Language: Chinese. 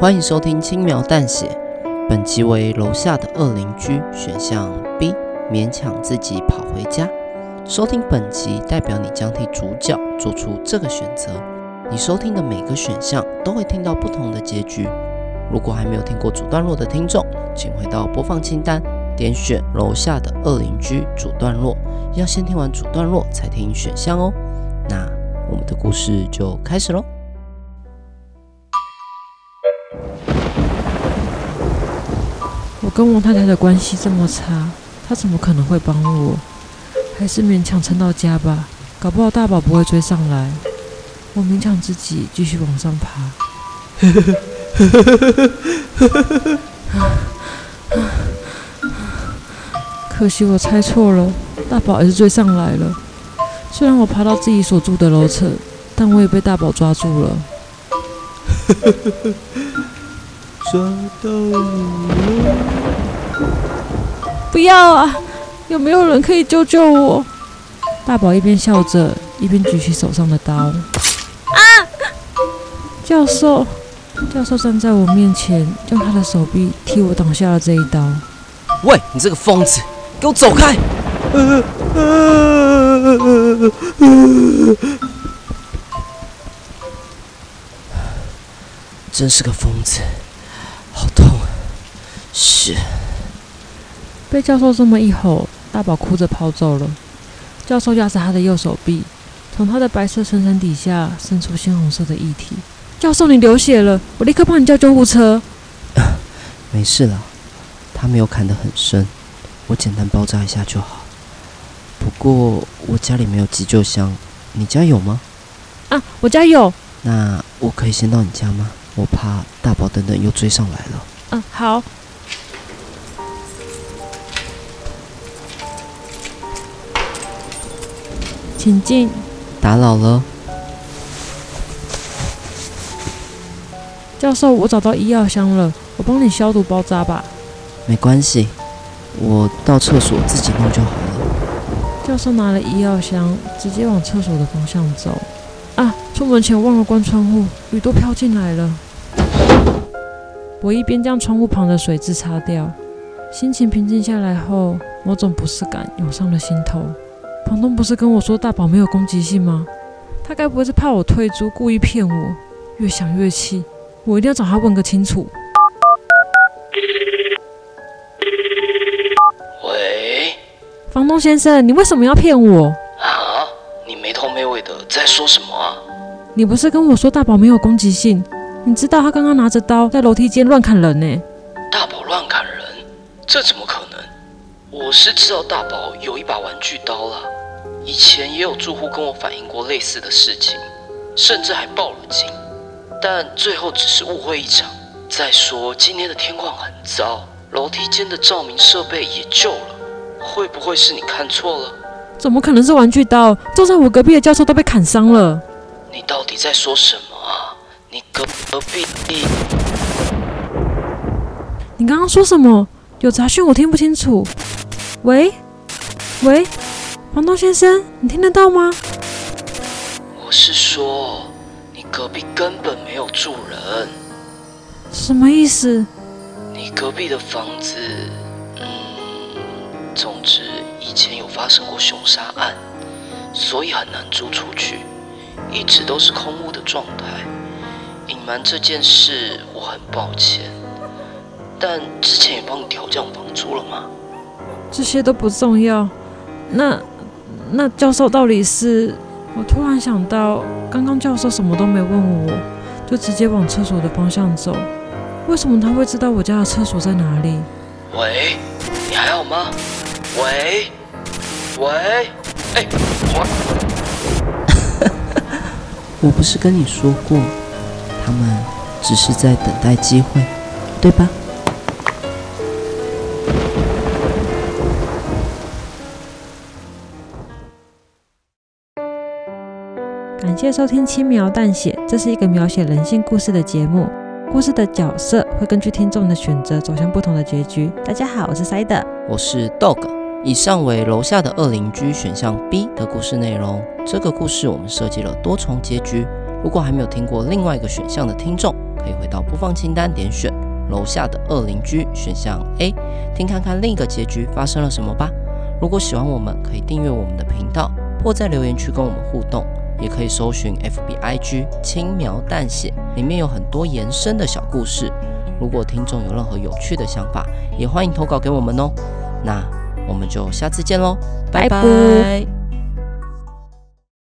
欢迎收听轻描淡写，本集为楼下的恶邻居选项 B，勉强自己跑回家。收听本集代表你将替主角做出这个选择。你收听的每个选项都会听到不同的结局。如果还没有听过主段落的听众，请回到播放清单，点选楼下的恶邻居主段落，要先听完主段落才听选项哦。那我们的故事就开始喽。我跟王太太的关系这么差，她怎么可能会帮我？还是勉强撑到家吧，搞不好大宝不会追上来。我勉强自己继续往上爬。可惜我猜错了，大宝还是追上来了。虽然我爬到自己所住的楼层，但我也被大宝抓住了。抓到你了！不要啊！有没有人可以救救我？大宝一边笑着，一边举起手上的刀。啊！教授，教授站在我面前，用他的手臂替我挡下了这一刀。喂，你这个疯子，给我走开！真是个疯子。好痛是，被教授这么一吼，大宝哭着跑走了。教授压着他的右手臂，从他的白色衬衫底下渗出鲜红色的液体。教授，你流血了，我立刻帮你叫救护车。没事了，他没有砍得很深，我简单包扎一下就好。不过我家里没有急救箱，你家有吗？啊，我家有。那我可以先到你家吗？我怕大宝等等又追上来了。嗯，好。请进。打扰了。教授，我找到医药箱了，我帮你消毒包扎吧。没关系，我到厕所自己弄就好了。教授拿了医药箱，直接往厕所的方向走。啊，出门前忘了关窗户，雨都飘进来了。我一边将窗户旁的水渍擦掉，心情平静下来后，某种不适感涌上了心头。房东不是跟我说大宝没有攻击性吗？他该不会是怕我退租，故意骗我？越想越气，我一定要找他问个清楚。喂，房东先生，你为什么要骗我？啊？你没头没尾的在说什么啊？你不是跟我说大宝没有攻击性？你知道他刚刚拿着刀在楼梯间乱砍人呢？大宝乱砍人？这怎么可能？我是知道大宝有一把玩具刀了，以前也有住户跟我反映过类似的事情，甚至还报了警，但最后只是误会一场。再说今天的天况很糟，楼梯间的照明设备也旧了，会不会是你看错了？怎么可能是玩具刀？坐在我隔壁的教授都被砍伤了。你到底在说什么啊？你隔隔壁？你刚刚说什么？有杂讯，我听不清楚。喂，喂，房东先生，你听得到吗？我是说，你隔壁根本没有住人。什么意思？你隔壁的房子，嗯，总之以前有发生过凶杀案，所以很难租出去，一直都是空屋的状态。隐瞒这件事，我很抱歉。但之前也帮你调降房租了吗？这些都不重要。那那教授到底是……我突然想到，刚刚教授什么都没问我，就直接往厕所的方向走。为什么他会知道我家的厕所在哪里？喂，你还好吗？喂，喂，哎，我…… 我不是跟你说过，他们只是在等待机会，对吧？谢收听《轻描淡写》，这是一个描写人性故事的节目。故事的角色会根据听众的选择走向不同的结局。大家好，我是 Side，我是 Dog。以上为楼下的恶邻居选项 B 的故事内容。这个故事我们设计了多重结局。如果还没有听过另外一个选项的听众，可可以回到播放清单点选楼下的恶邻居选项 A，听看看另一个结局发生了什么吧。如果喜欢我们，可以订阅我们的频道，或在留言区跟我们互动，也可以搜寻 FBIG 轻描淡写，里面有很多延伸的小故事。如果听众有任何有趣的想法，也欢迎投稿给我们哦。那我们就下次见喽，拜拜。